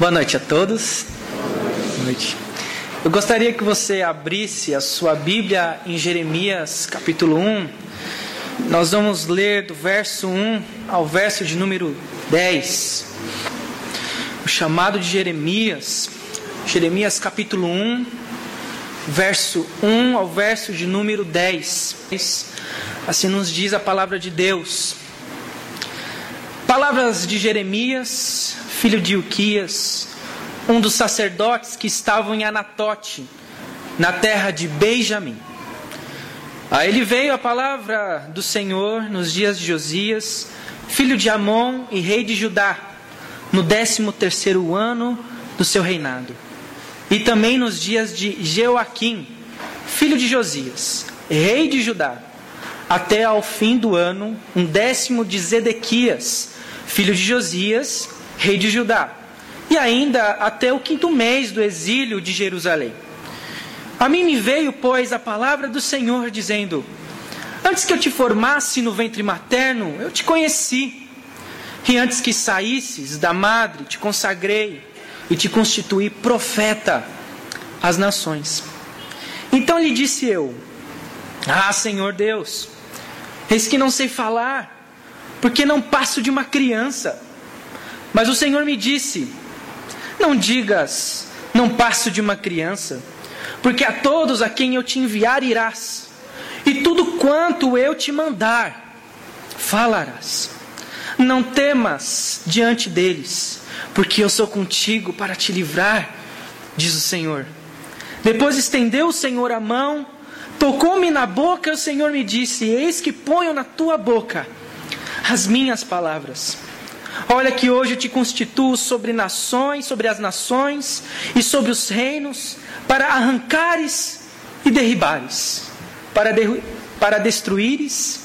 Boa noite a todos. Boa noite. Eu gostaria que você abrisse a sua Bíblia em Jeremias, capítulo 1. Nós vamos ler do verso 1 ao verso de número 10. O chamado de Jeremias, Jeremias capítulo 1, verso 1 ao verso de número 10. Assim nos diz a palavra de Deus. Palavras de Jeremias, filho de Uquias, um dos sacerdotes que estavam em Anatote, na terra de Benjamim. A ele veio a palavra do Senhor nos dias de Josias, filho de Amon e rei de Judá, no décimo terceiro ano do seu reinado. E também nos dias de Jeoaquim, filho de Josias, rei de Judá, até ao fim do ano, um décimo de Zedequias, filho de Josias, rei de Judá, e ainda até o quinto mês do exílio de Jerusalém. A mim me veio, pois, a palavra do Senhor, dizendo: Antes que eu te formasse no ventre materno, eu te conheci. E antes que saísses da madre, te consagrei e te constituí profeta às nações. Então lhe disse eu: Ah, Senhor Deus, eis que não sei falar, porque não passo de uma criança. Mas o Senhor me disse: Não digas, não passo de uma criança, porque a todos a quem eu te enviar irás, e tudo quanto eu te mandar, falarás. Não temas diante deles, porque eu sou contigo para te livrar, diz o Senhor. Depois estendeu o Senhor a mão, tocou-me na boca, e o Senhor me disse: Eis que ponho na tua boca as minhas palavras. Olha que hoje eu te constituo sobre nações, sobre as nações e sobre os reinos, para arrancares e derribares, para, de, para destruíres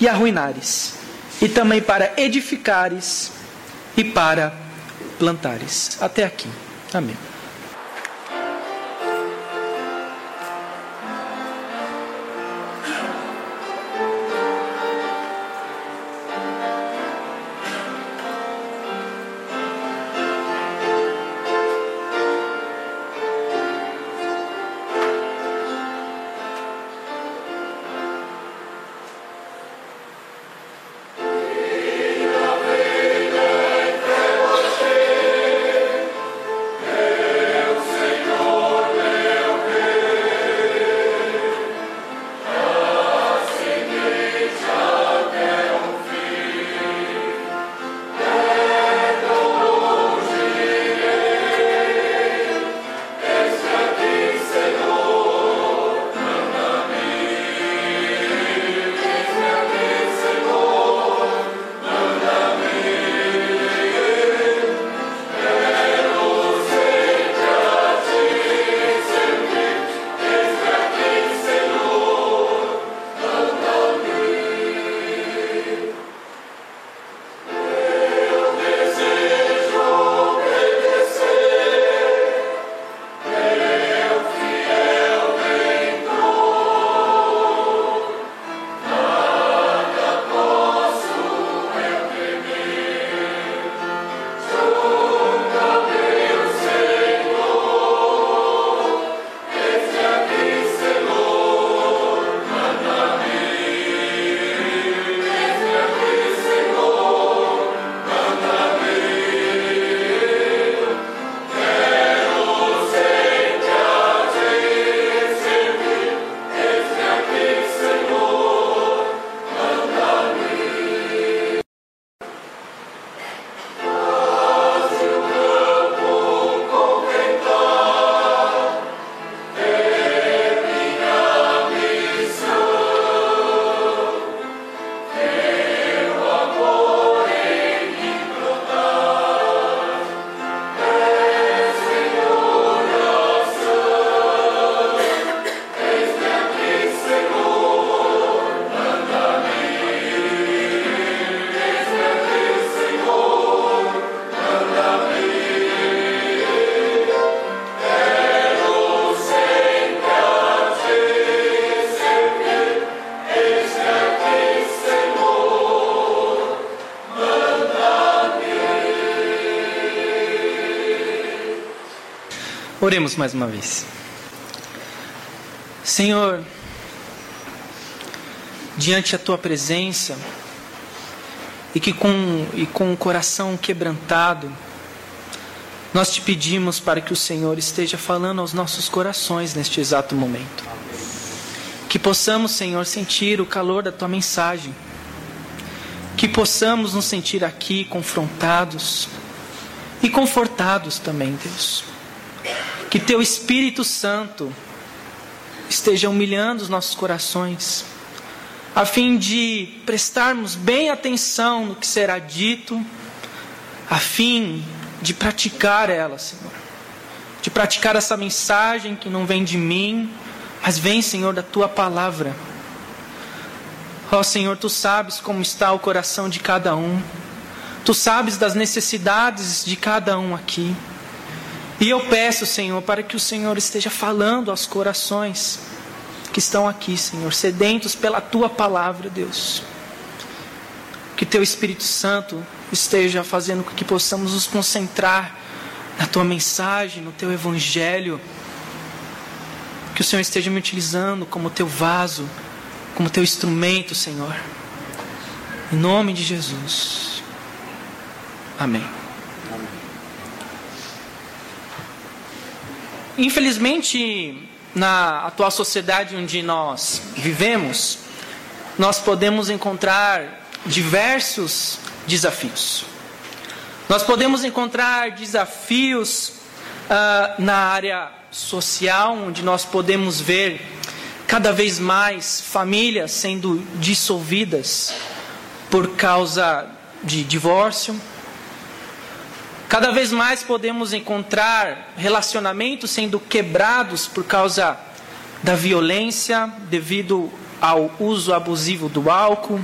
e arruinares, e também para edificares e para plantares. Até aqui. Amém. Oremos mais uma vez. Senhor, diante da tua presença, e que com, e com o coração quebrantado, nós te pedimos para que o Senhor esteja falando aos nossos corações neste exato momento. Que possamos, Senhor, sentir o calor da tua mensagem. Que possamos nos sentir aqui confrontados e confortados também, Deus que teu Espírito Santo esteja humilhando os nossos corações, a fim de prestarmos bem atenção no que será dito, a fim de praticar ela, Senhor. De praticar essa mensagem que não vem de mim, mas vem, Senhor, da tua palavra. Ó oh, Senhor, tu sabes como está o coração de cada um. Tu sabes das necessidades de cada um aqui. E eu peço, Senhor, para que o Senhor esteja falando aos corações que estão aqui, Senhor, sedentos pela tua palavra, Deus. Que teu Espírito Santo esteja fazendo com que possamos nos concentrar na tua mensagem, no teu evangelho. Que o Senhor esteja me utilizando como teu vaso, como teu instrumento, Senhor. Em nome de Jesus. Amém. Infelizmente, na atual sociedade onde nós vivemos, nós podemos encontrar diversos desafios. Nós podemos encontrar desafios uh, na área social, onde nós podemos ver cada vez mais famílias sendo dissolvidas por causa de divórcio Cada vez mais podemos encontrar relacionamentos sendo quebrados por causa da violência, devido ao uso abusivo do álcool,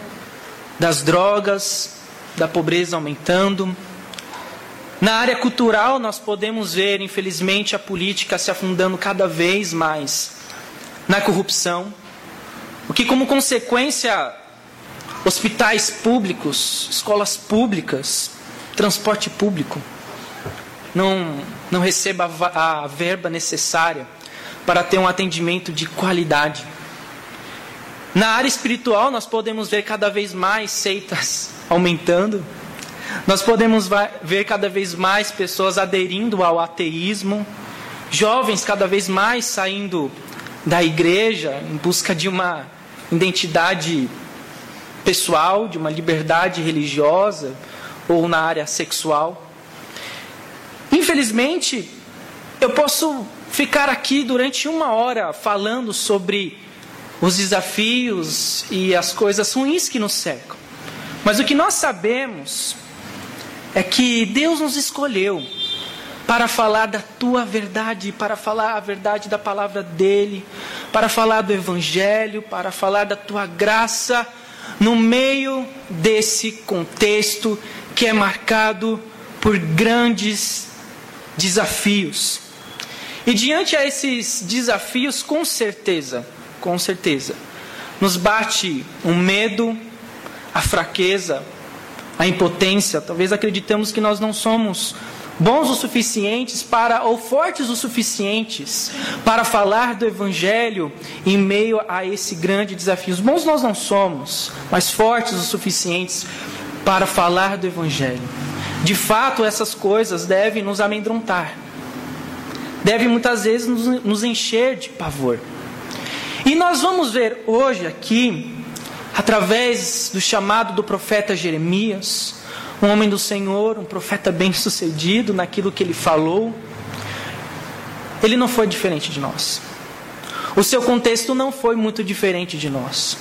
das drogas, da pobreza aumentando. Na área cultural, nós podemos ver, infelizmente, a política se afundando cada vez mais na corrupção, o que, como consequência, hospitais públicos, escolas públicas, transporte público não, não receba a, verba necessária para ter um atendimento de qualidade. Na área espiritual, nós podemos ver cada vez mais seitas aumentando. Nós podemos ver cada vez mais pessoas aderindo ao ateísmo. Jovens cada vez mais saindo da igreja em busca de uma identidade pessoal, de uma liberdade religiosa ou na área sexual. Infelizmente, eu posso ficar aqui durante uma hora falando sobre os desafios e as coisas ruins que nos cercam. Mas o que nós sabemos é que Deus nos escolheu para falar da tua verdade, para falar a verdade da palavra dele, para falar do evangelho, para falar da tua graça no meio desse contexto que é marcado por grandes desafios. E diante a esses desafios, com certeza, com certeza, nos bate um medo, a fraqueza, a impotência. Talvez acreditamos que nós não somos bons o suficientes para ou fortes o suficientes para falar do evangelho em meio a esse grande desafio. Os bons nós não somos, mas fortes o suficientes para falar do evangelho. De fato, essas coisas devem nos amedrontar, devem muitas vezes nos, nos encher de pavor. E nós vamos ver hoje aqui, através do chamado do profeta Jeremias, um homem do Senhor, um profeta bem-sucedido naquilo que ele falou, ele não foi diferente de nós. O seu contexto não foi muito diferente de nós.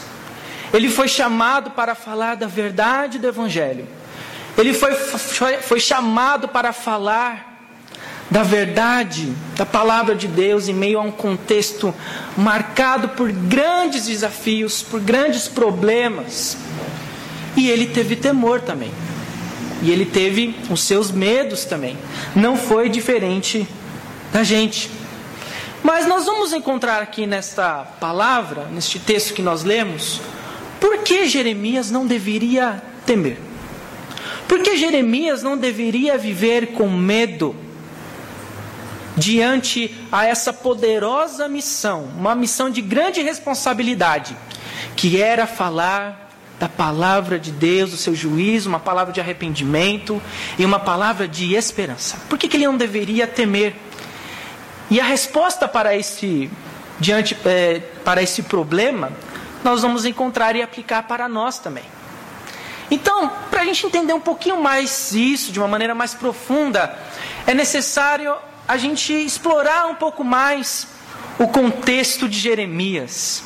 Ele foi chamado para falar da verdade do Evangelho. Ele foi, foi, foi chamado para falar da verdade, da palavra de Deus, em meio a um contexto marcado por grandes desafios, por grandes problemas. E ele teve temor também. E ele teve os seus medos também. Não foi diferente da gente. Mas nós vamos encontrar aqui nesta palavra, neste texto que nós lemos, por que Jeremias não deveria temer? Por que Jeremias não deveria viver com medo? diante a essa poderosa missão, uma missão de grande responsabilidade, que era falar da palavra de Deus, do seu juízo, uma palavra de arrependimento e uma palavra de esperança. Por que, que ele não deveria temer? E a resposta para esse, diante, é, para esse problema, nós vamos encontrar e aplicar para nós também. Então, para a gente entender um pouquinho mais isso, de uma maneira mais profunda, é necessário a gente explorar um pouco mais o contexto de Jeremias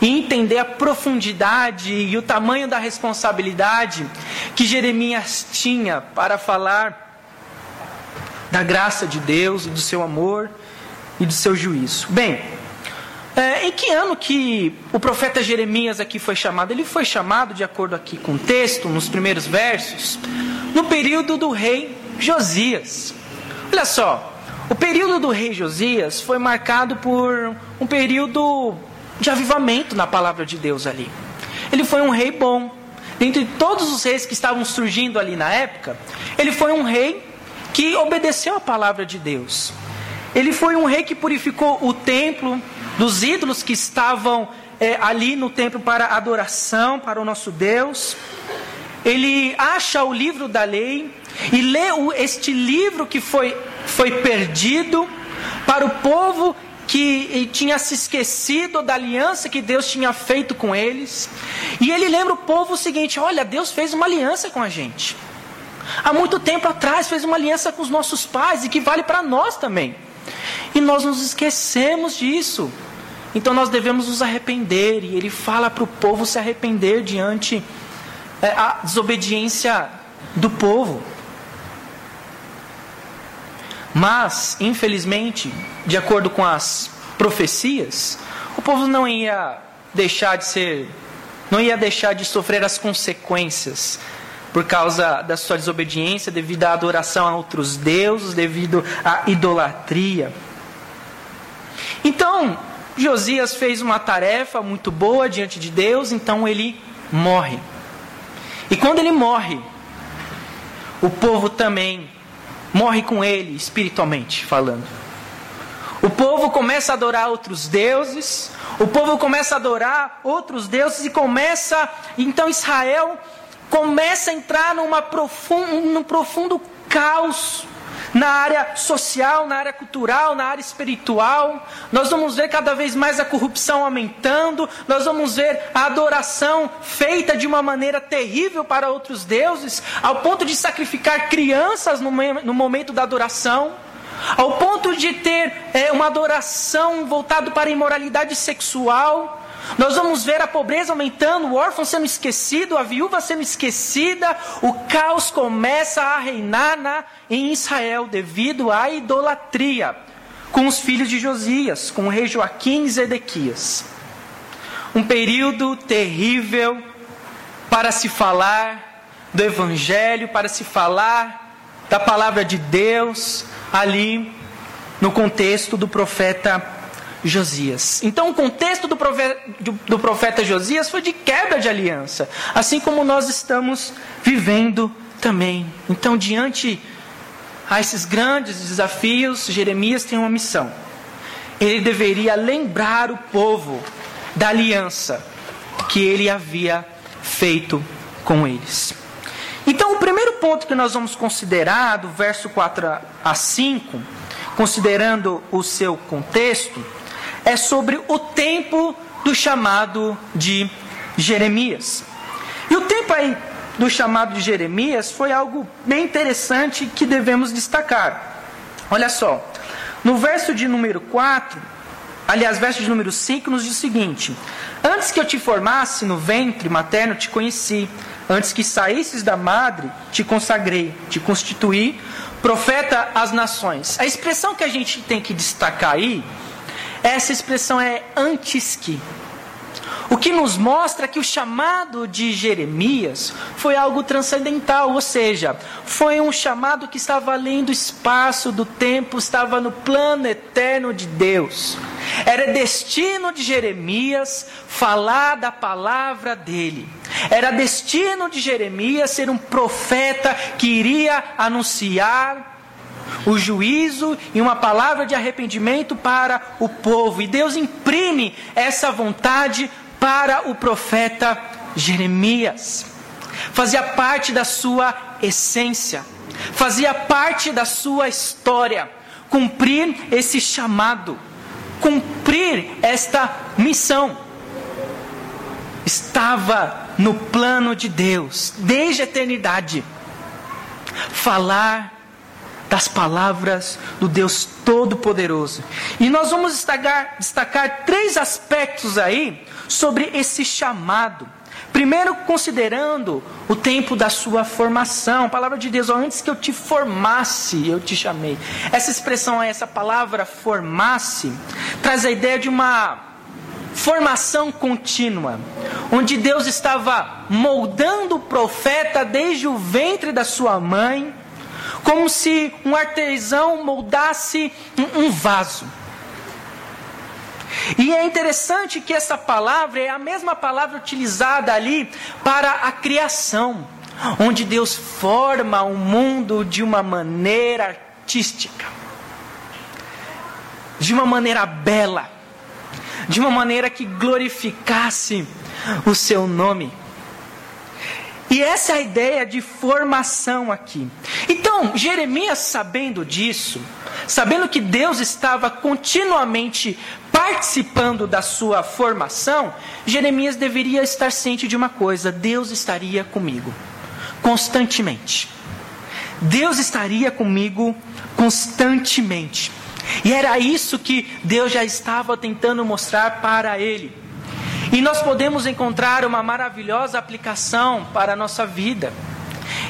e entender a profundidade e o tamanho da responsabilidade que Jeremias tinha para falar da graça de Deus, do seu amor e do seu juízo. Bem, é, em que ano que o profeta Jeremias aqui foi chamado? Ele foi chamado, de acordo aqui com o texto, nos primeiros versos, no período do rei Josias. Olha só, o período do rei Josias foi marcado por um período de avivamento na palavra de Deus ali. Ele foi um rei bom. Dentre todos os reis que estavam surgindo ali na época, ele foi um rei que obedeceu a palavra de Deus. Ele foi um rei que purificou o templo dos ídolos que estavam é, ali no templo para adoração para o nosso Deus. Ele acha o livro da lei e lê o, este livro que foi foi perdido para o povo que tinha se esquecido da aliança que Deus tinha feito com eles. E ele lembra o povo o seguinte: olha, Deus fez uma aliança com a gente. Há muito tempo atrás fez uma aliança com os nossos pais e que vale para nós também. E nós nos esquecemos disso. Então nós devemos nos arrepender. E ele fala para o povo se arrepender diante é, a desobediência do povo. Mas, infelizmente, de acordo com as profecias, o povo não ia deixar de ser, não ia deixar de sofrer as consequências por causa da sua desobediência, devido à adoração a outros deuses, devido à idolatria. Então, Josias fez uma tarefa muito boa diante de Deus, então ele morre. E quando ele morre, o povo também morre com ele, espiritualmente falando. O povo começa a adorar outros deuses, o povo começa a adorar outros deuses e começa, então Israel começa a entrar numa num profundo caos na área social, na área cultural, na área espiritual. Nós vamos ver cada vez mais a corrupção aumentando, nós vamos ver a adoração feita de uma maneira terrível para outros deuses, ao ponto de sacrificar crianças no, no momento da adoração. Ao ponto de ter é, uma adoração voltada para a imoralidade sexual, nós vamos ver a pobreza aumentando, o órfão sendo esquecido, a viúva sendo esquecida, o caos começa a reinar na, em Israel devido à idolatria com os filhos de Josias, com o rei Joaquim e Zedequias. Um período terrível para se falar do Evangelho, para se falar da palavra de Deus ali no contexto do profeta Josias. Então, o contexto do profeta, do profeta Josias foi de quebra de aliança, assim como nós estamos vivendo também. Então, diante a esses grandes desafios, Jeremias tem uma missão. Ele deveria lembrar o povo da aliança que ele havia feito com eles. Então, o primeiro ponto que nós vamos considerar, do verso 4 a 5, considerando o seu contexto, é sobre o tempo do chamado de Jeremias. E o tempo aí do chamado de Jeremias foi algo bem interessante que devemos destacar. Olha só, no verso de número 4, aliás, verso de número 5, nos diz o seguinte: Antes que eu te formasse no ventre materno, te conheci. Antes que saísses da madre, te consagrei, te constituí profeta às nações. A expressão que a gente tem que destacar aí essa expressão é antes que. O que nos mostra que o chamado de Jeremias foi algo transcendental, ou seja, foi um chamado que estava além do espaço, do tempo, estava no plano eterno de Deus. Era destino de Jeremias falar da palavra dele. Era destino de Jeremias ser um profeta que iria anunciar o juízo e uma palavra de arrependimento para o povo. E Deus imprime essa vontade para o profeta Jeremias. Fazia parte da sua essência, fazia parte da sua história cumprir esse chamado, cumprir esta missão. Estava no plano de Deus, desde a eternidade, falar das palavras do Deus Todo-Poderoso. E nós vamos destacar, destacar três aspectos aí sobre esse chamado. Primeiro, considerando o tempo da sua formação. A palavra de Deus, antes que eu te formasse, eu te chamei. Essa expressão, essa palavra formasse, traz a ideia de uma formação contínua, onde Deus estava moldando o profeta desde o ventre da sua mãe, como se um artesão moldasse um vaso. E é interessante que essa palavra é a mesma palavra utilizada ali para a criação, onde Deus forma o mundo de uma maneira artística, de uma maneira bela, de uma maneira que glorificasse o seu nome. E essa é a ideia de formação aqui. Então, Jeremias, sabendo disso, sabendo que Deus estava continuamente participando da sua formação, Jeremias deveria estar ciente de uma coisa: Deus estaria comigo constantemente. Deus estaria comigo constantemente. E era isso que Deus já estava tentando mostrar para ele. E nós podemos encontrar uma maravilhosa aplicação para a nossa vida.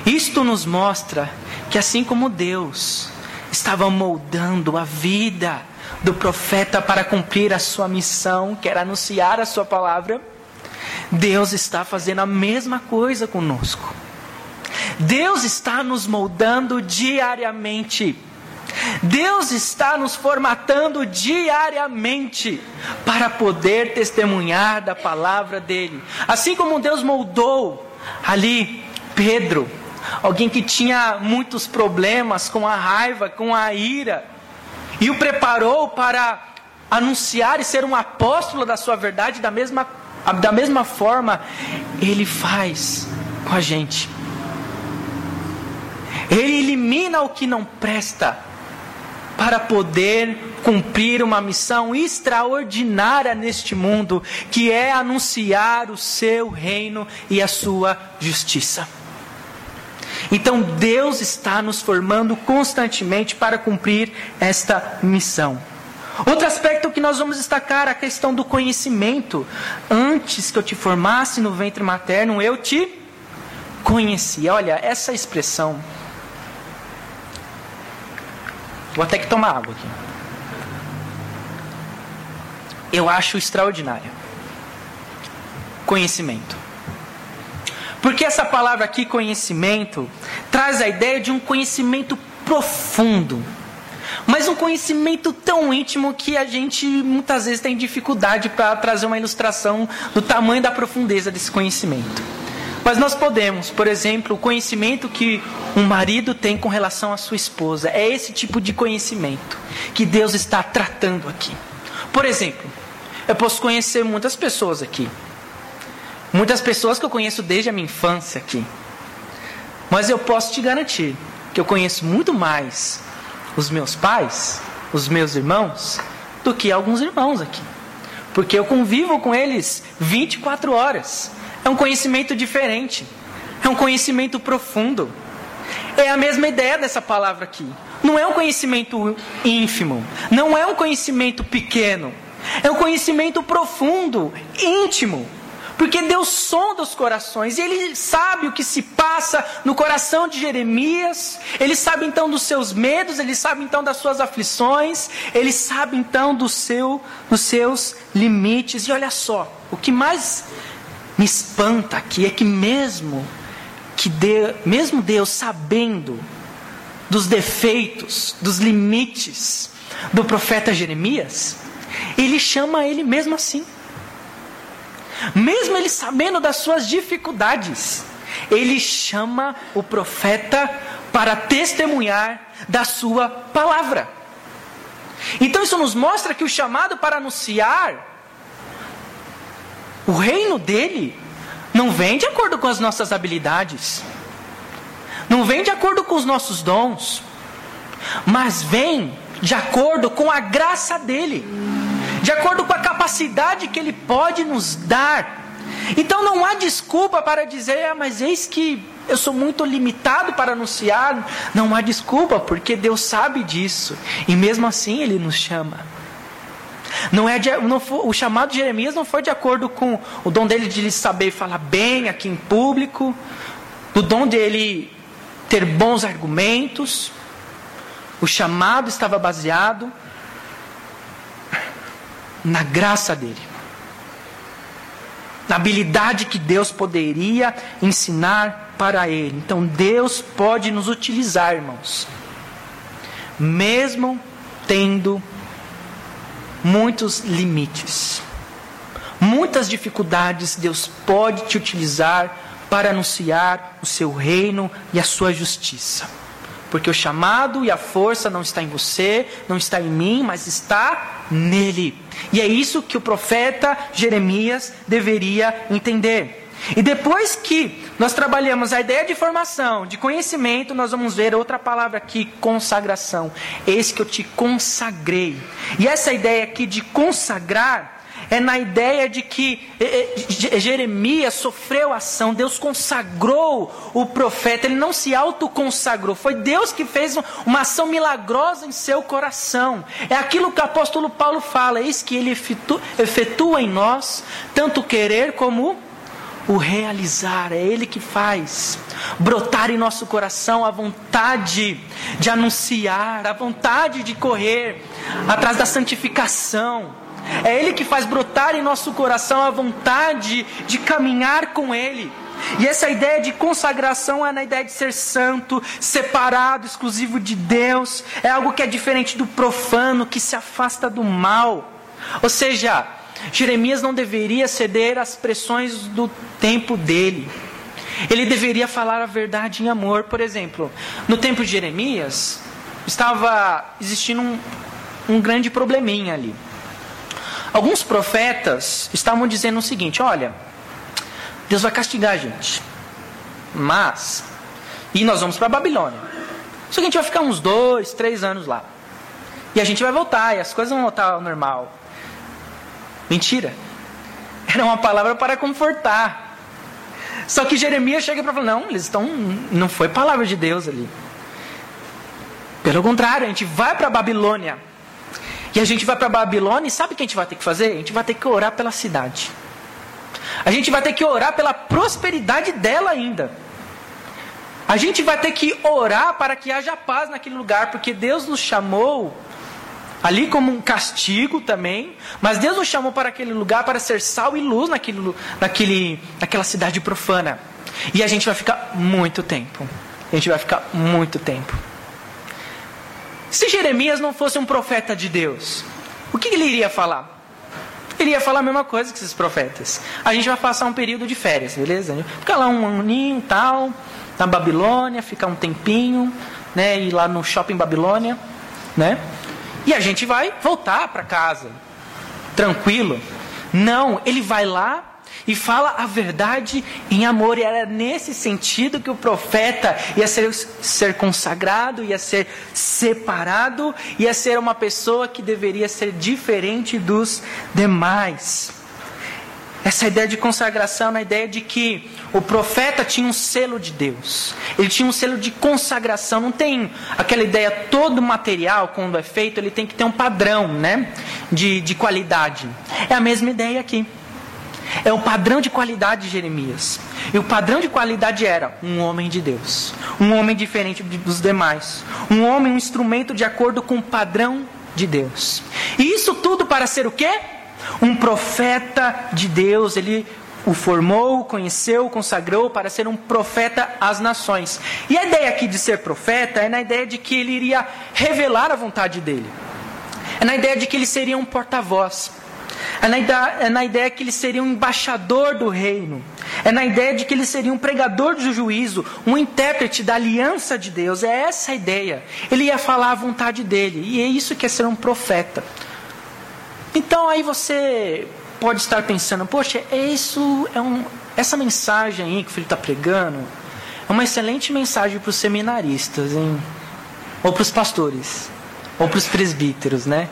Isto nos mostra que assim como Deus estava moldando a vida do profeta para cumprir a sua missão, que era anunciar a sua palavra, Deus está fazendo a mesma coisa conosco. Deus está nos moldando diariamente. Deus está nos formatando diariamente para poder testemunhar da palavra dele. Assim como Deus moldou ali Pedro alguém que tinha muitos problemas com a raiva, com a ira, e o preparou para anunciar e ser um apóstolo da sua verdade, da mesma, da mesma forma, ele faz com a gente. Ele elimina o que não presta para poder cumprir uma missão extraordinária neste mundo, que é anunciar o seu reino e a sua justiça. Então Deus está nos formando constantemente para cumprir esta missão. Outro aspecto que nós vamos destacar é a questão do conhecimento. Antes que eu te formasse no ventre materno, eu te conheci. Olha, essa expressão. Vou até que tomar água aqui. Eu acho extraordinário. Conhecimento. Porque essa palavra aqui, conhecimento, traz a ideia de um conhecimento profundo. Mas um conhecimento tão íntimo que a gente muitas vezes tem dificuldade para trazer uma ilustração do tamanho da profundeza desse conhecimento. Mas nós podemos, por exemplo, o conhecimento que um marido tem com relação à sua esposa. É esse tipo de conhecimento que Deus está tratando aqui. Por exemplo, eu posso conhecer muitas pessoas aqui. Muitas pessoas que eu conheço desde a minha infância aqui. Mas eu posso te garantir que eu conheço muito mais os meus pais, os meus irmãos, do que alguns irmãos aqui. Porque eu convivo com eles 24 horas. É um conhecimento diferente. É um conhecimento profundo. É a mesma ideia dessa palavra aqui. Não é um conhecimento ínfimo. Não é um conhecimento pequeno. É um conhecimento profundo, íntimo. Porque Deus sonda os corações e Ele sabe o que se passa no coração de Jeremias. Ele sabe então dos seus medos, Ele sabe então das suas aflições, Ele sabe então do seu, dos seus limites. E olha só, o que mais me espanta aqui é que mesmo que Deus, mesmo Deus sabendo dos defeitos, dos limites do profeta Jeremias, Ele chama ele mesmo assim. Mesmo ele sabendo das suas dificuldades, ele chama o profeta para testemunhar da sua palavra. Então isso nos mostra que o chamado para anunciar o reino dele não vem de acordo com as nossas habilidades, não vem de acordo com os nossos dons, mas vem de acordo com a graça dele, de acordo com a capacidade que ele pode nos dar. Então não há desculpa para dizer, ah, mas eis que eu sou muito limitado para anunciar. Não há desculpa, porque Deus sabe disso. E mesmo assim Ele nos chama. Não é de, não foi, o chamado de Jeremias não foi de acordo com o dom dele de saber falar bem aqui em público, do dom dele ter bons argumentos. O chamado estava baseado na graça dele na habilidade que Deus poderia ensinar para ele. Então Deus pode nos utilizar, irmãos, mesmo tendo muitos limites, muitas dificuldades, Deus pode te utilizar para anunciar o seu reino e a sua justiça. Porque o chamado e a força não está em você, não está em mim, mas está nele. E é isso que o profeta Jeremias deveria entender. E depois que nós trabalhamos a ideia de formação, de conhecimento, nós vamos ver outra palavra aqui, consagração. Eis que eu te consagrei. E essa ideia aqui de consagrar é na ideia de que Jeremias sofreu ação, Deus consagrou o profeta, ele não se autoconsagrou, foi Deus que fez uma ação milagrosa em seu coração. É aquilo que o apóstolo Paulo fala, eis que ele efetua em nós tanto querer como o realizar, é Ele que faz brotar em nosso coração a vontade de anunciar, a vontade de correr atrás da santificação. É Ele que faz brotar em nosso coração a vontade de caminhar com Ele. E essa ideia de consagração é na ideia de ser santo, separado, exclusivo de Deus. É algo que é diferente do profano, que se afasta do mal. Ou seja, Jeremias não deveria ceder às pressões do tempo dele. Ele deveria falar a verdade em amor. Por exemplo, no tempo de Jeremias, estava existindo um, um grande probleminha ali. Alguns profetas estavam dizendo o seguinte: olha, Deus vai castigar a gente, mas, e nós vamos para a Babilônia. Só que a gente vai ficar uns dois, três anos lá. E a gente vai voltar, e as coisas vão voltar ao normal. Mentira. Era uma palavra para confortar. Só que Jeremias chega para falar: não, eles estão. Não foi palavra de Deus ali. Pelo contrário, a gente vai para a Babilônia. E a gente vai para Babilônia e sabe o que a gente vai ter que fazer? A gente vai ter que orar pela cidade. A gente vai ter que orar pela prosperidade dela ainda. A gente vai ter que orar para que haja paz naquele lugar, porque Deus nos chamou ali como um castigo também, mas Deus nos chamou para aquele lugar para ser sal e luz naquele, naquele, naquela cidade profana. E a gente vai ficar muito tempo. A gente vai ficar muito tempo. Se Jeremias não fosse um profeta de Deus, o que ele iria falar? Ele ia falar a mesma coisa que esses profetas. A gente vai passar um período de férias, beleza? Fica lá um aninho tal, na Babilônia, ficar um tempinho, né? Ir lá no shopping Babilônia, né? E a gente vai voltar para casa, tranquilo. Não, ele vai lá e fala a verdade em amor. E era nesse sentido que o profeta ia ser, ser consagrado, ia ser separado, ia ser uma pessoa que deveria ser diferente dos demais. Essa ideia de consagração na ideia de que o profeta tinha um selo de Deus. Ele tinha um selo de consagração. Não tem aquela ideia, todo material, quando é feito, ele tem que ter um padrão né, de, de qualidade. É a mesma ideia aqui. É o padrão de qualidade de Jeremias. E o padrão de qualidade era um homem de Deus. Um homem diferente dos demais. Um homem, um instrumento de acordo com o padrão de Deus. E isso tudo para ser o quê? Um profeta de Deus. Ele o formou, conheceu, consagrou para ser um profeta às nações. E a ideia aqui de ser profeta é na ideia de que ele iria revelar a vontade dele. É na ideia de que ele seria um porta-voz. É na, ideia, é na ideia que ele seria um embaixador do reino. É na ideia de que ele seria um pregador do juízo, um intérprete da aliança de Deus. É essa a ideia. Ele ia falar a vontade dele. E é isso que é ser um profeta. Então aí você pode estar pensando, poxa, isso é um, essa mensagem aí que o filho está pregando é uma excelente mensagem para os seminaristas, hein? ou para os pastores, ou para os presbíteros, né?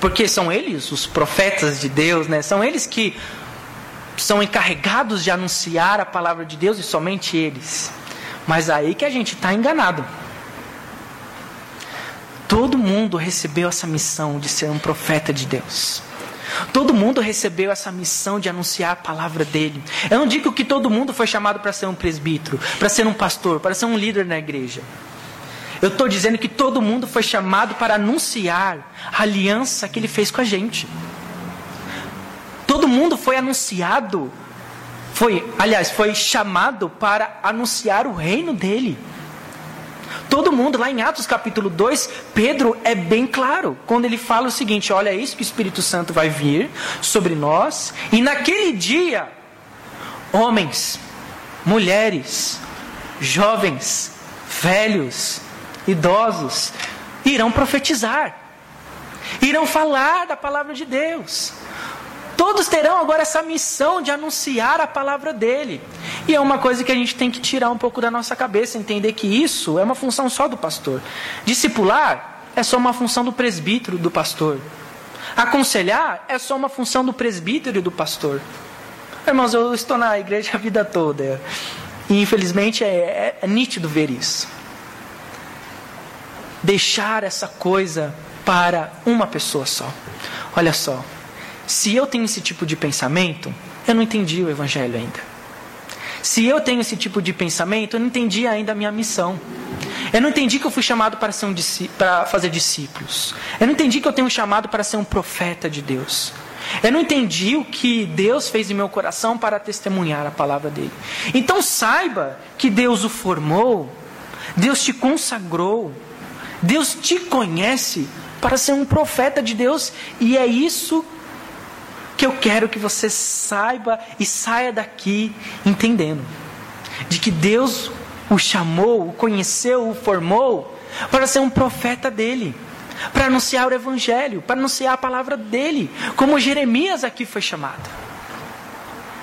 Porque são eles os profetas de Deus, né? São eles que são encarregados de anunciar a palavra de Deus e somente eles. Mas aí que a gente está enganado. Todo mundo recebeu essa missão de ser um profeta de Deus. Todo mundo recebeu essa missão de anunciar a palavra dele. Eu não digo que todo mundo foi chamado para ser um presbítero, para ser um pastor, para ser um líder na igreja. Eu estou dizendo que todo mundo foi chamado para anunciar a aliança que ele fez com a gente. Todo mundo foi anunciado, foi, aliás, foi chamado para anunciar o reino dele. Todo mundo, lá em Atos capítulo 2, Pedro é bem claro quando ele fala o seguinte: olha, é isso que o Espírito Santo vai vir sobre nós, e naquele dia, homens, mulheres, jovens, velhos, idosos, irão profetizar, irão falar da palavra de Deus. Todos terão agora essa missão de anunciar a palavra dele. E é uma coisa que a gente tem que tirar um pouco da nossa cabeça, entender que isso é uma função só do pastor. Discipular é só uma função do presbítero, do pastor. Aconselhar é só uma função do presbítero e do pastor. Irmãos, eu estou na igreja a vida toda. E infelizmente é, é, é nítido ver isso. Deixar essa coisa para uma pessoa só. Olha só, se eu tenho esse tipo de pensamento, eu não entendi o Evangelho ainda. Se eu tenho esse tipo de pensamento, eu não entendi ainda a minha missão. Eu não entendi que eu fui chamado para, ser um, para fazer discípulos. Eu não entendi que eu tenho um chamado para ser um profeta de Deus. Eu não entendi o que Deus fez em meu coração para testemunhar a palavra dele. Então saiba que Deus o formou, Deus te consagrou, Deus te conhece para ser um profeta de Deus, e é isso que eu quero que você saiba e saia daqui entendendo de que Deus o chamou, o conheceu, o formou para ser um profeta dele, para anunciar o evangelho, para anunciar a palavra dele, como Jeremias aqui foi chamado.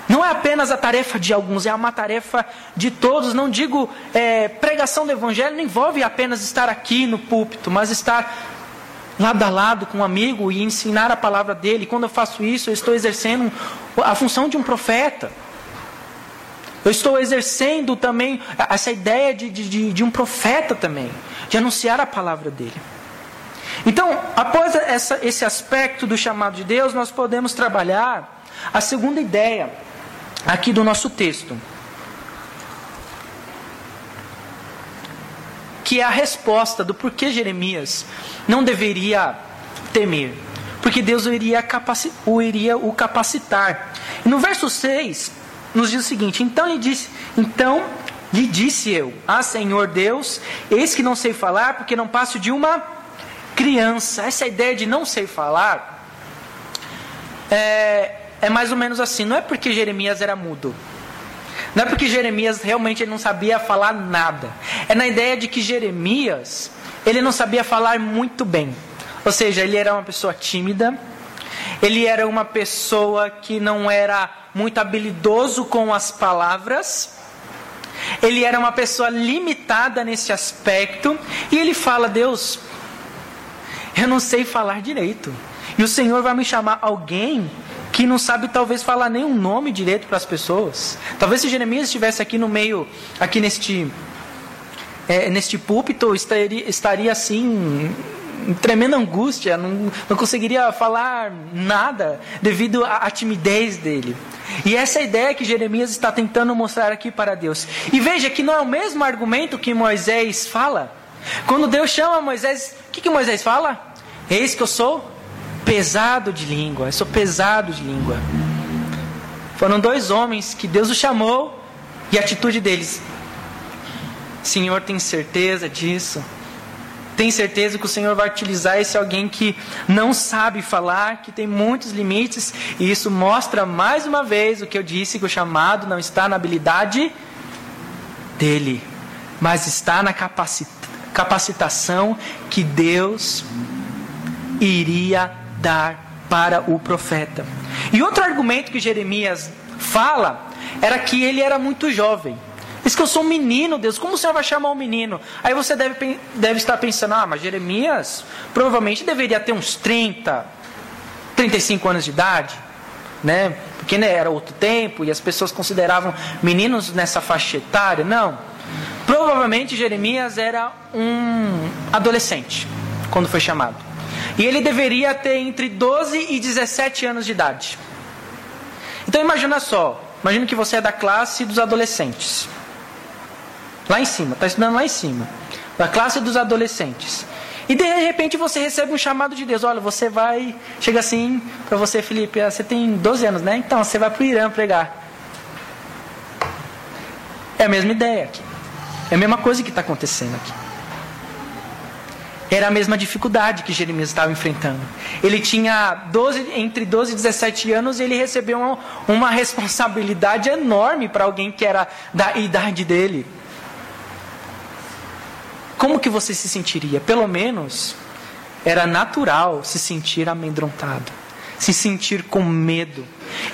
Não é apenas a tarefa de alguns, é uma tarefa de todos. Não digo é, pregação do evangelho, não envolve apenas estar aqui no púlpito, mas estar lado a lado com um amigo e ensinar a palavra dele. Quando eu faço isso, eu estou exercendo a função de um profeta. Eu estou exercendo também essa ideia de, de, de um profeta também, de anunciar a palavra dele. Então, após essa, esse aspecto do chamado de Deus, nós podemos trabalhar a segunda ideia aqui do nosso texto. Que é a resposta do porquê Jeremias não deveria temer. Porque Deus o iria, o, iria o capacitar. E no verso 6, nos diz o seguinte: Então lhe disse, então lhe disse eu, Ah Senhor Deus, eis que não sei falar, porque não passo de uma criança. Essa ideia de não sei falar é, é mais ou menos assim. Não é porque Jeremias era mudo. Não é porque Jeremias realmente não sabia falar nada. É na ideia de que Jeremias, ele não sabia falar muito bem. Ou seja, ele era uma pessoa tímida, ele era uma pessoa que não era muito habilidoso com as palavras, ele era uma pessoa limitada nesse aspecto, e ele fala: Deus, eu não sei falar direito, e o Senhor vai me chamar alguém que não sabe talvez falar nem um nome direito para as pessoas. Talvez se Jeremias estivesse aqui no meio, aqui neste, é, neste púlpito, estaria, estaria assim, em tremenda angústia, não, não conseguiria falar nada devido à, à timidez dele. E essa é a ideia que Jeremias está tentando mostrar aqui para Deus. E veja que não é o mesmo argumento que Moisés fala. Quando Deus chama Moisés, o que, que Moisés fala? Eis que eu sou pesado de língua, eu sou pesado de língua. Foram dois homens que Deus o chamou e a atitude deles. Senhor, tem certeza disso? tem certeza que o Senhor vai utilizar esse alguém que não sabe falar, que tem muitos limites, e isso mostra mais uma vez o que eu disse: que o chamado não está na habilidade dele, mas está na capacitação que Deus iria dar para o profeta. E outro argumento que Jeremias fala era que ele era muito jovem. Diz que eu sou um menino, Deus. Como o Senhor vai chamar um menino? Aí você deve, deve estar pensando, ah, mas Jeremias provavelmente deveria ter uns 30, 35 anos de idade, né? Porque né, era outro tempo e as pessoas consideravam meninos nessa faixa etária. Não. Provavelmente Jeremias era um adolescente quando foi chamado. E ele deveria ter entre 12 e 17 anos de idade. Então imagina só, imagina que você é da classe dos adolescentes. Lá em cima, está estudando lá em cima. Da classe dos adolescentes. E de repente você recebe um chamado de Deus. Olha, você vai. Chega assim para você, Felipe. Ah, você tem 12 anos, né? Então você vai para o Irã pregar. É a mesma ideia aqui. É a mesma coisa que está acontecendo aqui. Era a mesma dificuldade que Jeremias estava enfrentando. Ele tinha 12, entre 12 e 17 anos e ele recebeu uma, uma responsabilidade enorme para alguém que era da idade dele. Como que você se sentiria? Pelo menos era natural se sentir amedrontado, se sentir com medo.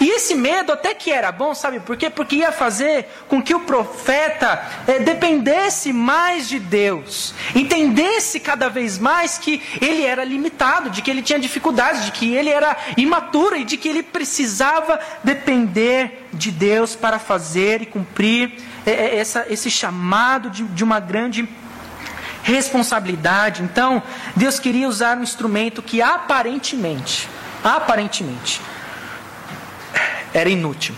E esse medo até que era bom, sabe por quê? Porque ia fazer com que o profeta é, dependesse mais de Deus, entendesse cada vez mais que ele era limitado, de que ele tinha dificuldades, de que ele era imaturo e de que ele precisava depender de Deus para fazer e cumprir é, essa, esse chamado de, de uma grande responsabilidade. Então, Deus queria usar um instrumento que aparentemente, aparentemente, era inútil.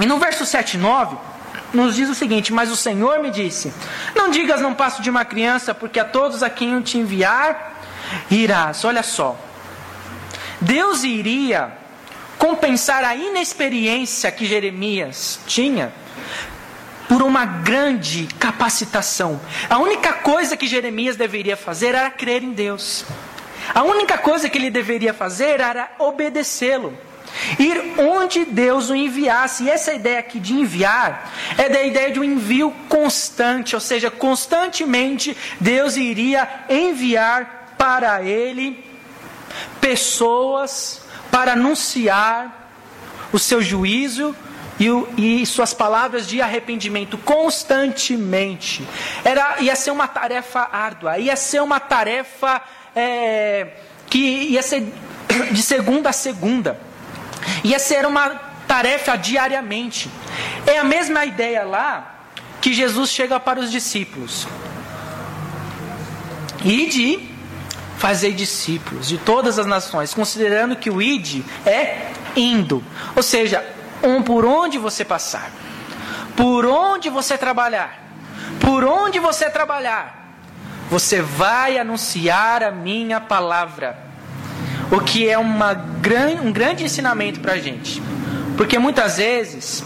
E no verso 7 e 9, nos diz o seguinte: Mas o Senhor me disse: Não digas, não passo de uma criança, porque a todos a quem eu te enviar, irás. Olha só. Deus iria compensar a inexperiência que Jeremias tinha por uma grande capacitação. A única coisa que Jeremias deveria fazer era crer em Deus. A única coisa que ele deveria fazer era obedecê-lo. Ir onde Deus o enviasse. E essa ideia aqui de enviar é da ideia de um envio constante, ou seja, constantemente Deus iria enviar para ele pessoas para anunciar o seu juízo e, o, e, suas palavras de arrependimento constantemente. Era, ia ser uma tarefa árdua, ia ser uma tarefa é, que ia ser de segunda a segunda, ia ser uma tarefa diariamente. É a mesma ideia lá que Jesus chega para os discípulos. Ide fazer discípulos de todas as nações, considerando que o id é indo. Ou seja, um por onde você passar, por onde você trabalhar, por onde você trabalhar, você vai anunciar a minha palavra. O que é uma gran, um grande ensinamento para a gente. Porque muitas vezes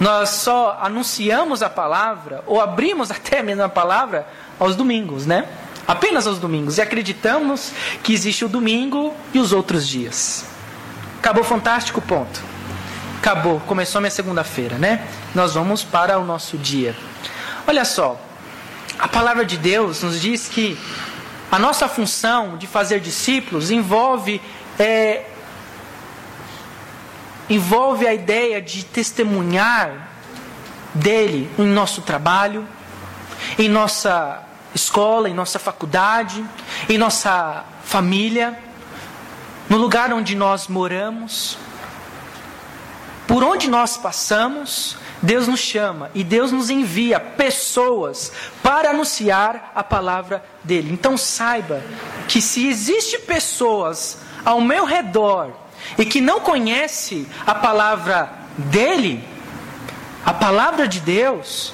nós só anunciamos a palavra, ou abrimos até mesmo a palavra, aos domingos, né? Apenas aos domingos. E acreditamos que existe o domingo e os outros dias. Acabou fantástico ponto acabou, começou minha segunda-feira, né? Nós vamos para o nosso dia. Olha só, a palavra de Deus nos diz que a nossa função de fazer discípulos envolve é, envolve a ideia de testemunhar dele em nosso trabalho, em nossa escola, em nossa faculdade, em nossa família, no lugar onde nós moramos. Por onde nós passamos, Deus nos chama e Deus nos envia pessoas para anunciar a palavra dele. Então saiba que se existe pessoas ao meu redor e que não conhece a palavra dele, a palavra de Deus,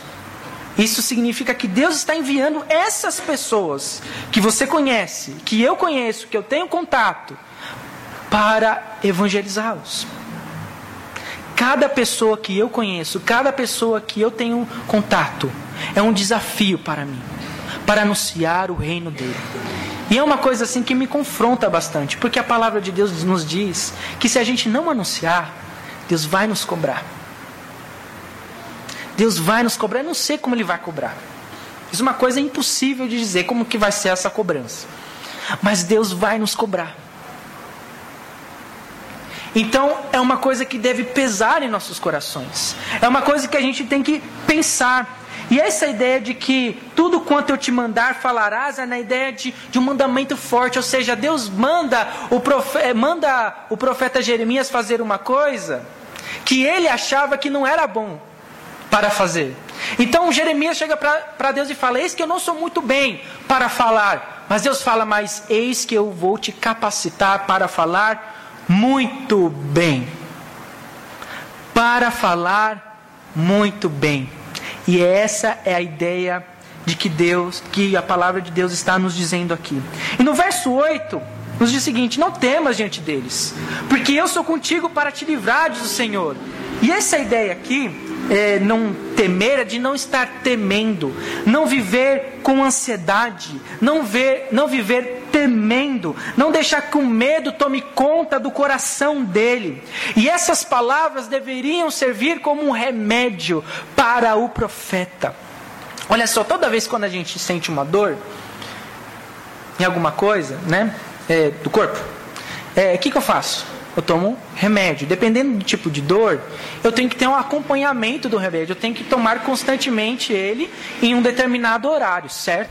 isso significa que Deus está enviando essas pessoas que você conhece, que eu conheço, que eu tenho contato, para evangelizá-los. Cada pessoa que eu conheço, cada pessoa que eu tenho contato, é um desafio para mim. para anunciar o reino dele. E é uma coisa assim que me confronta bastante, porque a palavra de Deus nos diz que se a gente não anunciar, Deus vai nos cobrar. Deus vai nos cobrar, eu não sei como ele vai cobrar. Isso é uma coisa impossível de dizer como que vai ser essa cobrança. Mas Deus vai nos cobrar. Então é uma coisa que deve pesar em nossos corações. É uma coisa que a gente tem que pensar. E essa ideia de que tudo quanto eu te mandar falarás é na ideia de, de um mandamento forte, ou seja, Deus manda o, profeta, manda o profeta Jeremias fazer uma coisa que ele achava que não era bom para fazer. Então Jeremias chega para Deus e fala: Eis que eu não sou muito bem para falar. Mas Deus fala: Mas eis que eu vou te capacitar para falar muito bem. Para falar muito bem. E essa é a ideia de que Deus, que a palavra de Deus está nos dizendo aqui. E no verso 8, nos diz o seguinte: Não temas diante deles, porque eu sou contigo para te livrar, diz o Senhor. E essa ideia aqui, é, não temer, é de não estar temendo, não viver com ansiedade, não, ver, não viver temendo, não deixar que o medo tome conta do coração dele. E essas palavras deveriam servir como um remédio para o profeta. Olha só, toda vez quando a gente sente uma dor em alguma coisa, né, é, do corpo, o é, que, que eu faço? eu tomo remédio. Dependendo do tipo de dor, eu tenho que ter um acompanhamento do remédio. Eu tenho que tomar constantemente ele em um determinado horário, certo?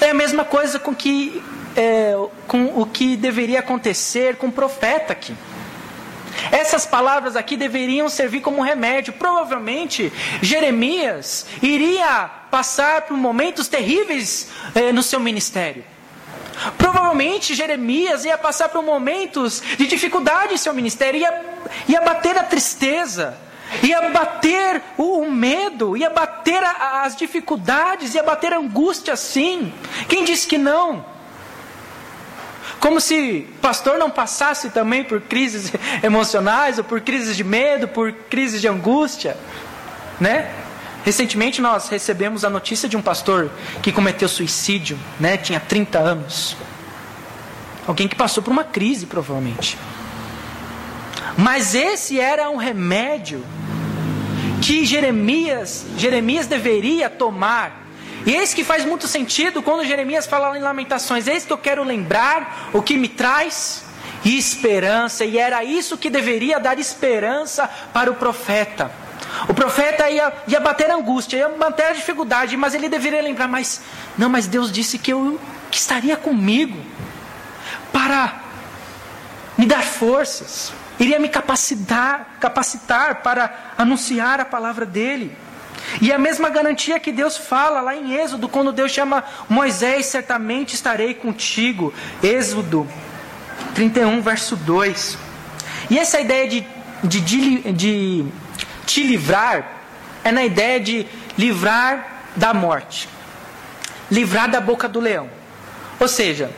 É a mesma coisa com, que, é, com o que deveria acontecer com o profeta aqui. Essas palavras aqui deveriam servir como remédio. Provavelmente Jeremias iria passar por momentos terríveis é, no seu ministério. Provavelmente Jeremias ia passar por momentos de dificuldade em seu ministério, ia, ia bater a tristeza, ia bater o, medo, ia bater a, as dificuldades, ia bater a angústia sim. Quem disse que não? Como se pastor não passasse também por crises emocionais, ou por crises de medo, por crises de angústia, né? Recentemente nós recebemos a notícia de um pastor que cometeu suicídio, né? Tinha 30 anos. Alguém que passou por uma crise, provavelmente. Mas esse era um remédio que Jeremias, Jeremias deveria tomar. E eis que faz muito sentido quando Jeremias fala em Lamentações: Eis que eu quero lembrar o que me traz esperança, e era isso que deveria dar esperança para o profeta. O profeta ia, ia bater angústia, ia bater a dificuldade, mas ele deveria lembrar, mas não, mas Deus disse que eu que estaria comigo para me dar forças, iria me capacitar, capacitar para anunciar a palavra dele. E a mesma garantia que Deus fala lá em Êxodo, quando Deus chama Moisés, certamente estarei contigo. Êxodo 31, verso 2. E essa ideia de, de, de, de te livrar é na ideia de livrar da morte, livrar da boca do leão. Ou seja,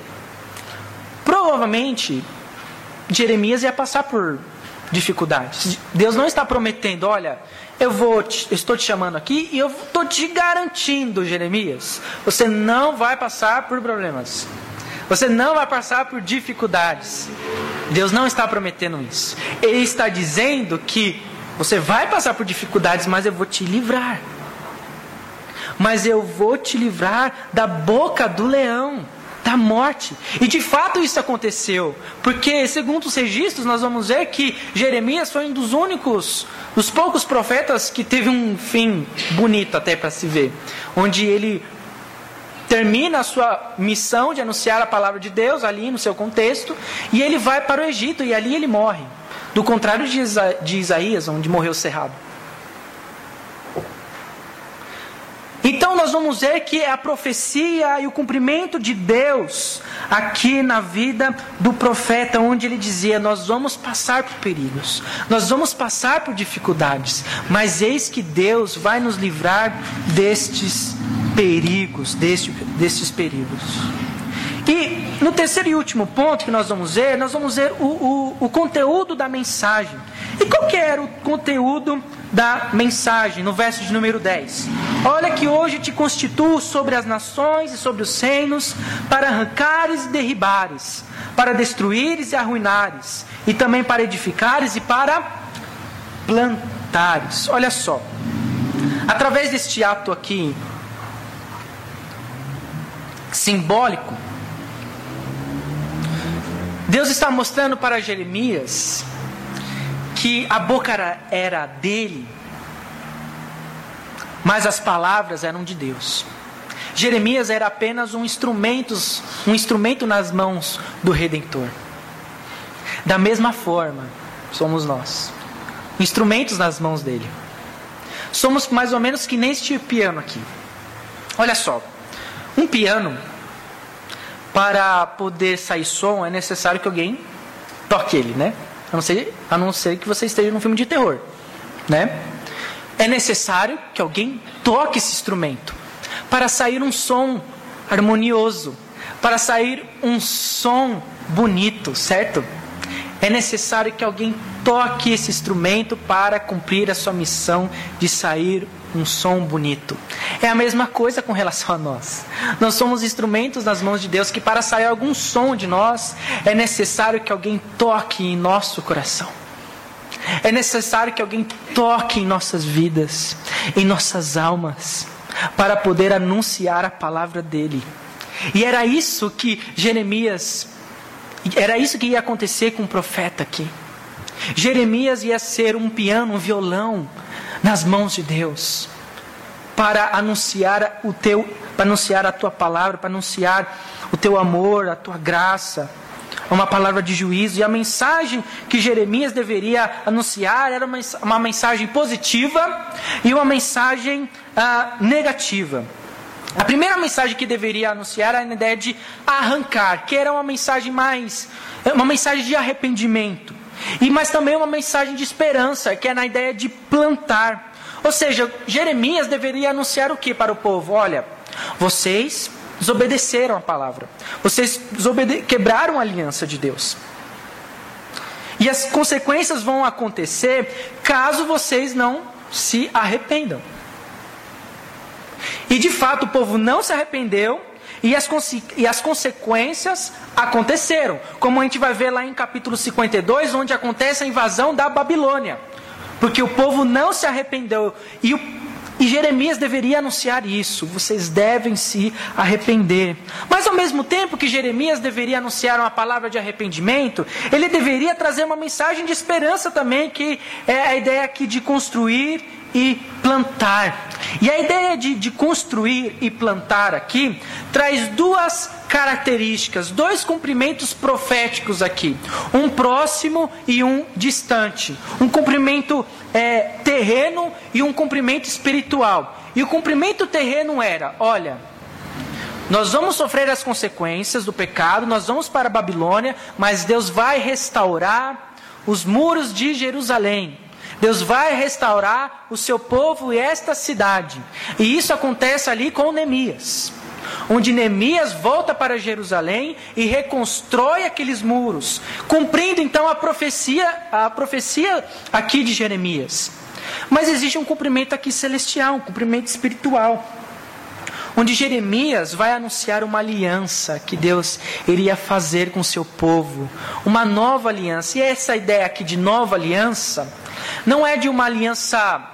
provavelmente Jeremias ia passar por dificuldades. Deus não está prometendo, olha, eu vou, te, estou te chamando aqui e eu estou te garantindo, Jeremias, você não vai passar por problemas. Você não vai passar por dificuldades. Deus não está prometendo isso. Ele está dizendo que você vai passar por dificuldades, mas eu vou te livrar. Mas eu vou te livrar da boca do leão, morte. E de fato isso aconteceu, porque segundo os registros nós vamos ver que Jeremias foi um dos únicos, dos poucos profetas que teve um fim bonito até para se ver, onde ele termina a sua missão de anunciar a palavra de Deus ali no seu contexto, e ele vai para o Egito e ali ele morre. Do contrário de, Isa de Isaías, onde morreu cerrado. Então nós vamos ver que é a profecia e o cumprimento de Deus aqui na vida do profeta, onde ele dizia: Nós vamos passar por perigos, nós vamos passar por dificuldades, mas eis que Deus vai nos livrar destes perigos, deste, destes perigos. E no terceiro e último ponto que nós vamos ver, nós vamos ver o, o, o conteúdo da mensagem. E qual que era o conteúdo da mensagem, no verso de número 10. Olha que hoje te constituo sobre as nações e sobre os reinos, para arrancares e derribares, para destruires e arruinares, e também para edificares e para plantares. Olha só, através deste ato aqui simbólico, Deus está mostrando para Jeremias que a boca era, dele, mas as palavras eram de Deus. Jeremias era apenas um instrumento, um instrumento nas mãos do Redentor. Da mesma forma, somos nós, instrumentos nas mãos dele. Somos mais ou menos que nem este piano aqui. Olha só, um piano, para poder sair som, é necessário que alguém toque ele, né? A não ser, a não ser que você esteja num filme de terror, né? É necessário que alguém toque esse instrumento para sair um som harmonioso, para sair um som bonito, certo? É necessário que alguém toque esse instrumento para cumprir a sua missão de sair um som bonito. É a mesma coisa com relação a nós. Nós somos instrumentos nas mãos de Deus que para sair algum som de nós é necessário que alguém toque em nosso coração. É necessário que alguém toque em nossas vidas, em nossas almas, para poder anunciar a palavra dele. E era isso que Jeremias, era isso que ia acontecer com o profeta aqui. Jeremias ia ser um piano, um violão, nas mãos de Deus para anunciar o teu, para anunciar a tua palavra, para anunciar o teu amor, a tua graça, uma palavra de juízo. E a mensagem que Jeremias deveria anunciar era uma, uma mensagem positiva e uma mensagem ah, negativa. A primeira mensagem que deveria anunciar era a ideia de arrancar, que era uma mensagem mais, uma mensagem de arrependimento. E mas também uma mensagem de esperança, que é na ideia de plantar. Ou seja, Jeremias deveria anunciar o que para o povo? Olha, vocês desobedeceram a palavra. Vocês quebraram a aliança de Deus. E as consequências vão acontecer caso vocês não se arrependam. E de fato o povo não se arrependeu e as, e as consequências aconteceram, como a gente vai ver lá em capítulo 52, onde acontece a invasão da Babilônia. Porque o povo não se arrependeu. E, o, e Jeremias deveria anunciar isso: vocês devem se arrepender. Mas ao mesmo tempo que Jeremias deveria anunciar uma palavra de arrependimento, ele deveria trazer uma mensagem de esperança também, que é a ideia aqui de construir e plantar. E a ideia de, de construir e plantar aqui traz duas características, dois cumprimentos proféticos aqui: um próximo e um distante, um cumprimento é, terreno e um cumprimento espiritual. E o cumprimento terreno era: olha, nós vamos sofrer as consequências do pecado, nós vamos para a Babilônia, mas Deus vai restaurar os muros de Jerusalém. Deus vai restaurar o seu povo e esta cidade. E isso acontece ali com Neemias. Onde Neemias volta para Jerusalém e reconstrói aqueles muros, cumprindo então a profecia, a profecia aqui de Jeremias. Mas existe um cumprimento aqui celestial, um cumprimento espiritual onde Jeremias vai anunciar uma aliança que Deus iria fazer com o seu povo, uma nova aliança. E essa ideia aqui de nova aliança não é de uma aliança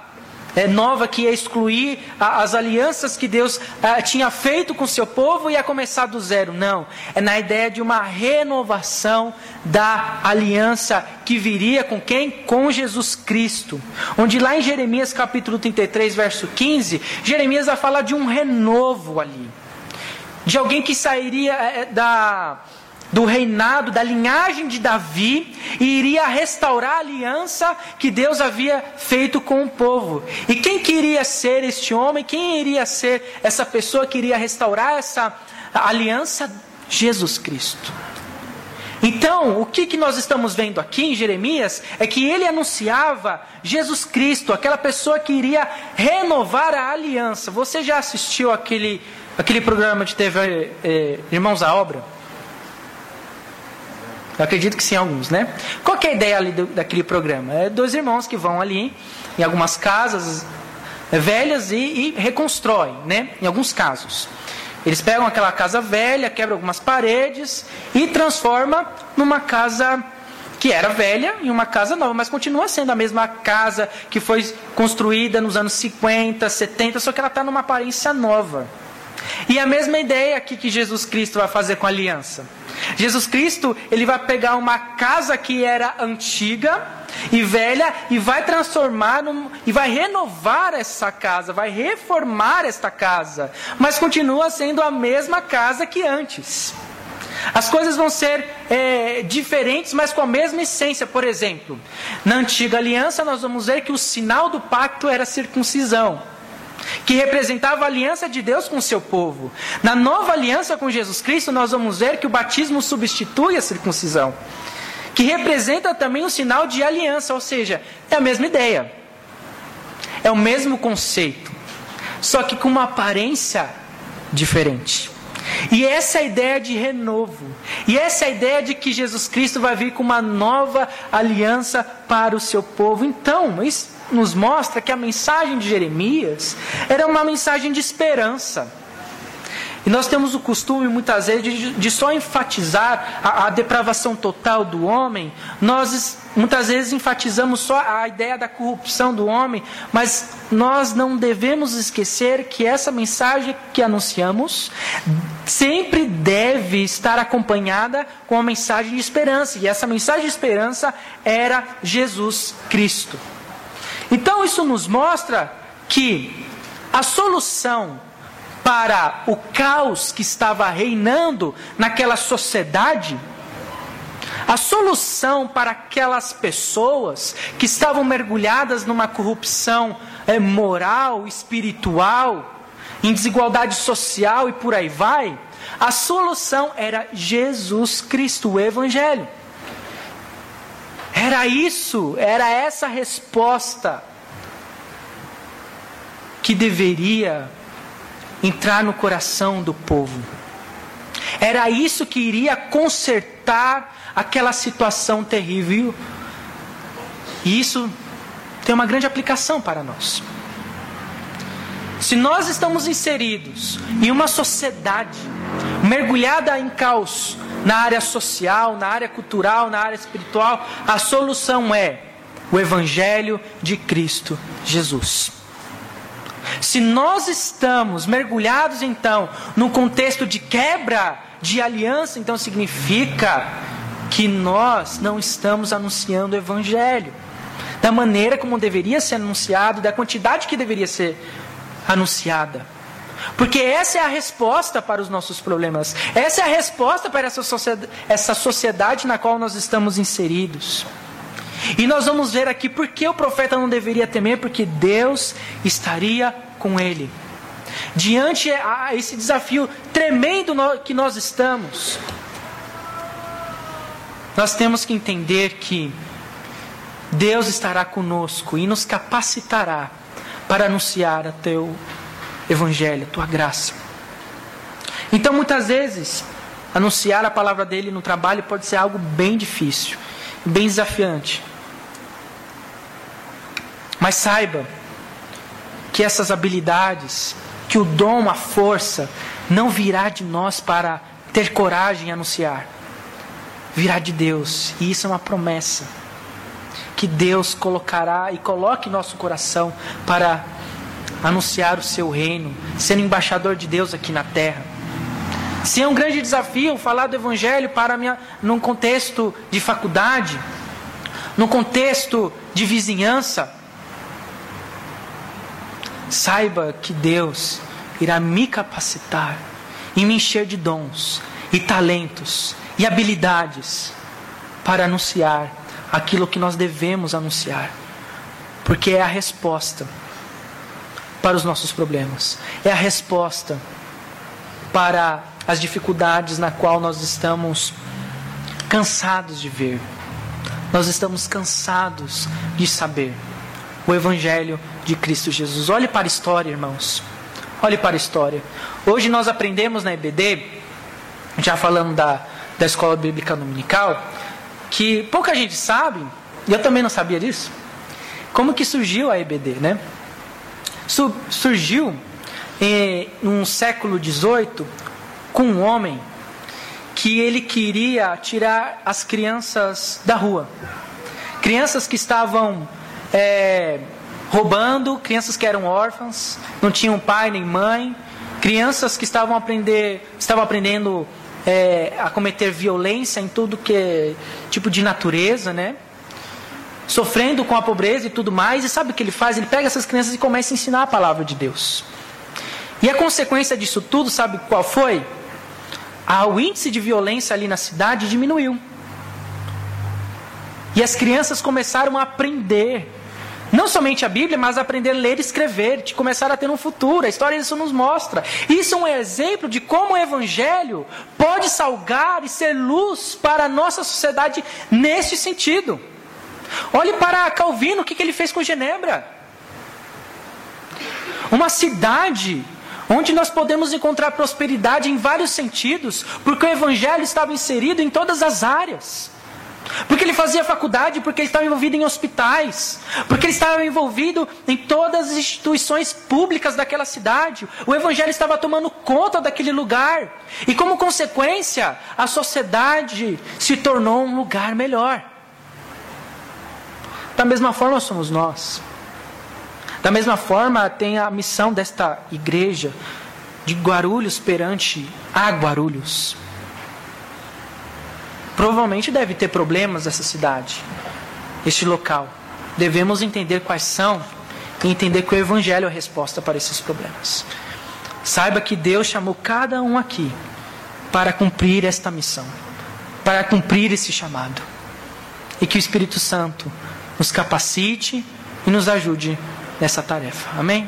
é, nova que ia excluir a, as alianças que Deus a, tinha feito com o seu povo e ia começar do zero. Não. É na ideia de uma renovação da aliança que viria com quem? Com Jesus Cristo. Onde lá em Jeremias capítulo 33, verso 15, Jeremias vai falar de um renovo ali. De alguém que sairia é, da do reinado, da linhagem de Davi, e iria restaurar a aliança que Deus havia feito com o povo. E quem queria ser este homem? Quem iria ser essa pessoa que iria restaurar essa aliança? Jesus Cristo. Então, o que, que nós estamos vendo aqui em Jeremias é que ele anunciava Jesus Cristo, aquela pessoa que iria renovar a aliança. Você já assistiu aquele, aquele programa de TV eh, Irmãos à Obra? Eu acredito que sim, alguns, né? Qual é a ideia ali do, daquele programa? É dois irmãos que vão ali em algumas casas é, velhas e, e reconstroem, né? Em alguns casos. Eles pegam aquela casa velha, quebram algumas paredes e transforma numa casa que era velha em uma casa nova, mas continua sendo a mesma casa que foi construída nos anos 50, 70, só que ela está numa aparência nova. E a mesma ideia aqui que Jesus Cristo vai fazer com a aliança. Jesus Cristo, ele vai pegar uma casa que era antiga e velha e vai transformar num, e vai renovar essa casa, vai reformar esta casa, mas continua sendo a mesma casa que antes. As coisas vão ser é, diferentes, mas com a mesma essência. Por exemplo, na antiga aliança, nós vamos ver que o sinal do pacto era circuncisão que representava a aliança de Deus com o seu povo. Na nova aliança com Jesus Cristo, nós vamos ver que o batismo substitui a circuncisão, que representa também um sinal de aliança, ou seja, é a mesma ideia, é o mesmo conceito, só que com uma aparência diferente. E essa é ideia de renovo. E essa é ideia de que Jesus Cristo vai vir com uma nova aliança para o seu povo. Então, isso nos mostra que a mensagem de Jeremias era uma mensagem de esperança. E nós temos o costume, muitas vezes, de, de só enfatizar a, a, depravação total do homem. Nós, muitas vezes, enfatizamos só a ideia da corrupção do homem, mas nós não devemos esquecer que essa mensagem que anunciamos sempre deve estar acompanhada com uma mensagem de esperança. E essa mensagem de esperança era Jesus Cristo. Então isso nos mostra que a solução para o caos que estava reinando naquela sociedade, a solução para aquelas pessoas que estavam mergulhadas numa corrupção é, moral, espiritual, em desigualdade social e por aí vai, a solução era Jesus Cristo, o Evangelho. Era isso, era essa resposta que deveria entrar no coração do povo. Era isso que iria consertar aquela situação terrível. E isso tem uma grande aplicação para nós. Se nós estamos inseridos em uma sociedade mergulhada em caos, na área social, na área cultural, na área espiritual, a solução é o Evangelho de Cristo Jesus. Se nós estamos mergulhados então num contexto de quebra de aliança, então significa que nós não estamos anunciando o Evangelho da maneira como deveria ser anunciado, da quantidade que deveria ser anunciada. Porque essa é a resposta para os nossos problemas. Essa é a resposta para essa sociedade, essa sociedade na qual nós estamos inseridos. E nós vamos ver aqui por que o profeta não deveria temer, porque Deus estaria com ele. Diante a esse desafio tremendo que nós estamos, nós temos que entender que Deus estará conosco e nos capacitará para anunciar a teu Evangelho, tua graça. Então, muitas vezes, anunciar a palavra dele no trabalho pode ser algo bem difícil, bem desafiante. Mas saiba que essas habilidades, que o dom, a força, não virá de nós para ter coragem em anunciar. Virá de Deus, e isso é uma promessa que Deus colocará e coloque em nosso coração para anunciar o seu reino, sendo embaixador de Deus aqui na terra. Se é um grande desafio falar do evangelho para minha, num contexto de faculdade, num contexto de vizinhança, saiba que Deus irá me capacitar e me encher de dons e talentos e habilidades para anunciar aquilo que nós devemos anunciar, porque é a resposta para os nossos problemas. É a resposta para as dificuldades na qual nós estamos cansados de ver. Nós estamos cansados de saber o evangelho de Cristo Jesus. Olhe para a história, irmãos. Olhe para a história. Hoje nós aprendemos na EBD, já falando da, da escola bíblica dominical que pouca gente sabe, e eu também não sabia disso, como que surgiu a EBD, né? Surgiu em um século XVIII com um homem que ele queria tirar as crianças da rua. Crianças que estavam é, roubando, crianças que eram órfãs, não tinham pai nem mãe, crianças que estavam, aprender, estavam aprendendo é, a cometer violência em tudo que é tipo de natureza, né? Sofrendo com a pobreza e tudo mais. E sabe o que ele faz? Ele pega essas crianças e começa a ensinar a palavra de Deus. E a consequência disso tudo, sabe qual foi? o índice de violência ali na cidade diminuiu. E as crianças começaram a aprender. Não somente a Bíblia, mas a aprender a ler e escrever, de começar a ter um futuro. A história disso nos mostra. Isso é um exemplo de como o Evangelho pode salgar e ser luz para a nossa sociedade neste sentido. Olhe para Calvino, o que ele fez com Genebra. Uma cidade onde nós podemos encontrar prosperidade em vários sentidos, porque o Evangelho estava inserido em todas as áreas. Porque ele fazia faculdade, porque ele estava envolvido em hospitais, porque ele estava envolvido em todas as instituições públicas daquela cidade. O Evangelho estava tomando conta daquele lugar. E como consequência, a sociedade se tornou um lugar melhor. Da mesma forma somos nós. Da mesma forma, tem a missão desta igreja de Guarulhos perante a Guarulhos. Provavelmente deve ter problemas essa cidade, este local. Devemos entender quais são e entender que o Evangelho é a resposta para esses problemas. Saiba que Deus chamou cada um aqui para cumprir esta missão, para cumprir esse chamado. E que o Espírito Santo nos capacite e nos ajude nessa tarefa. Amém?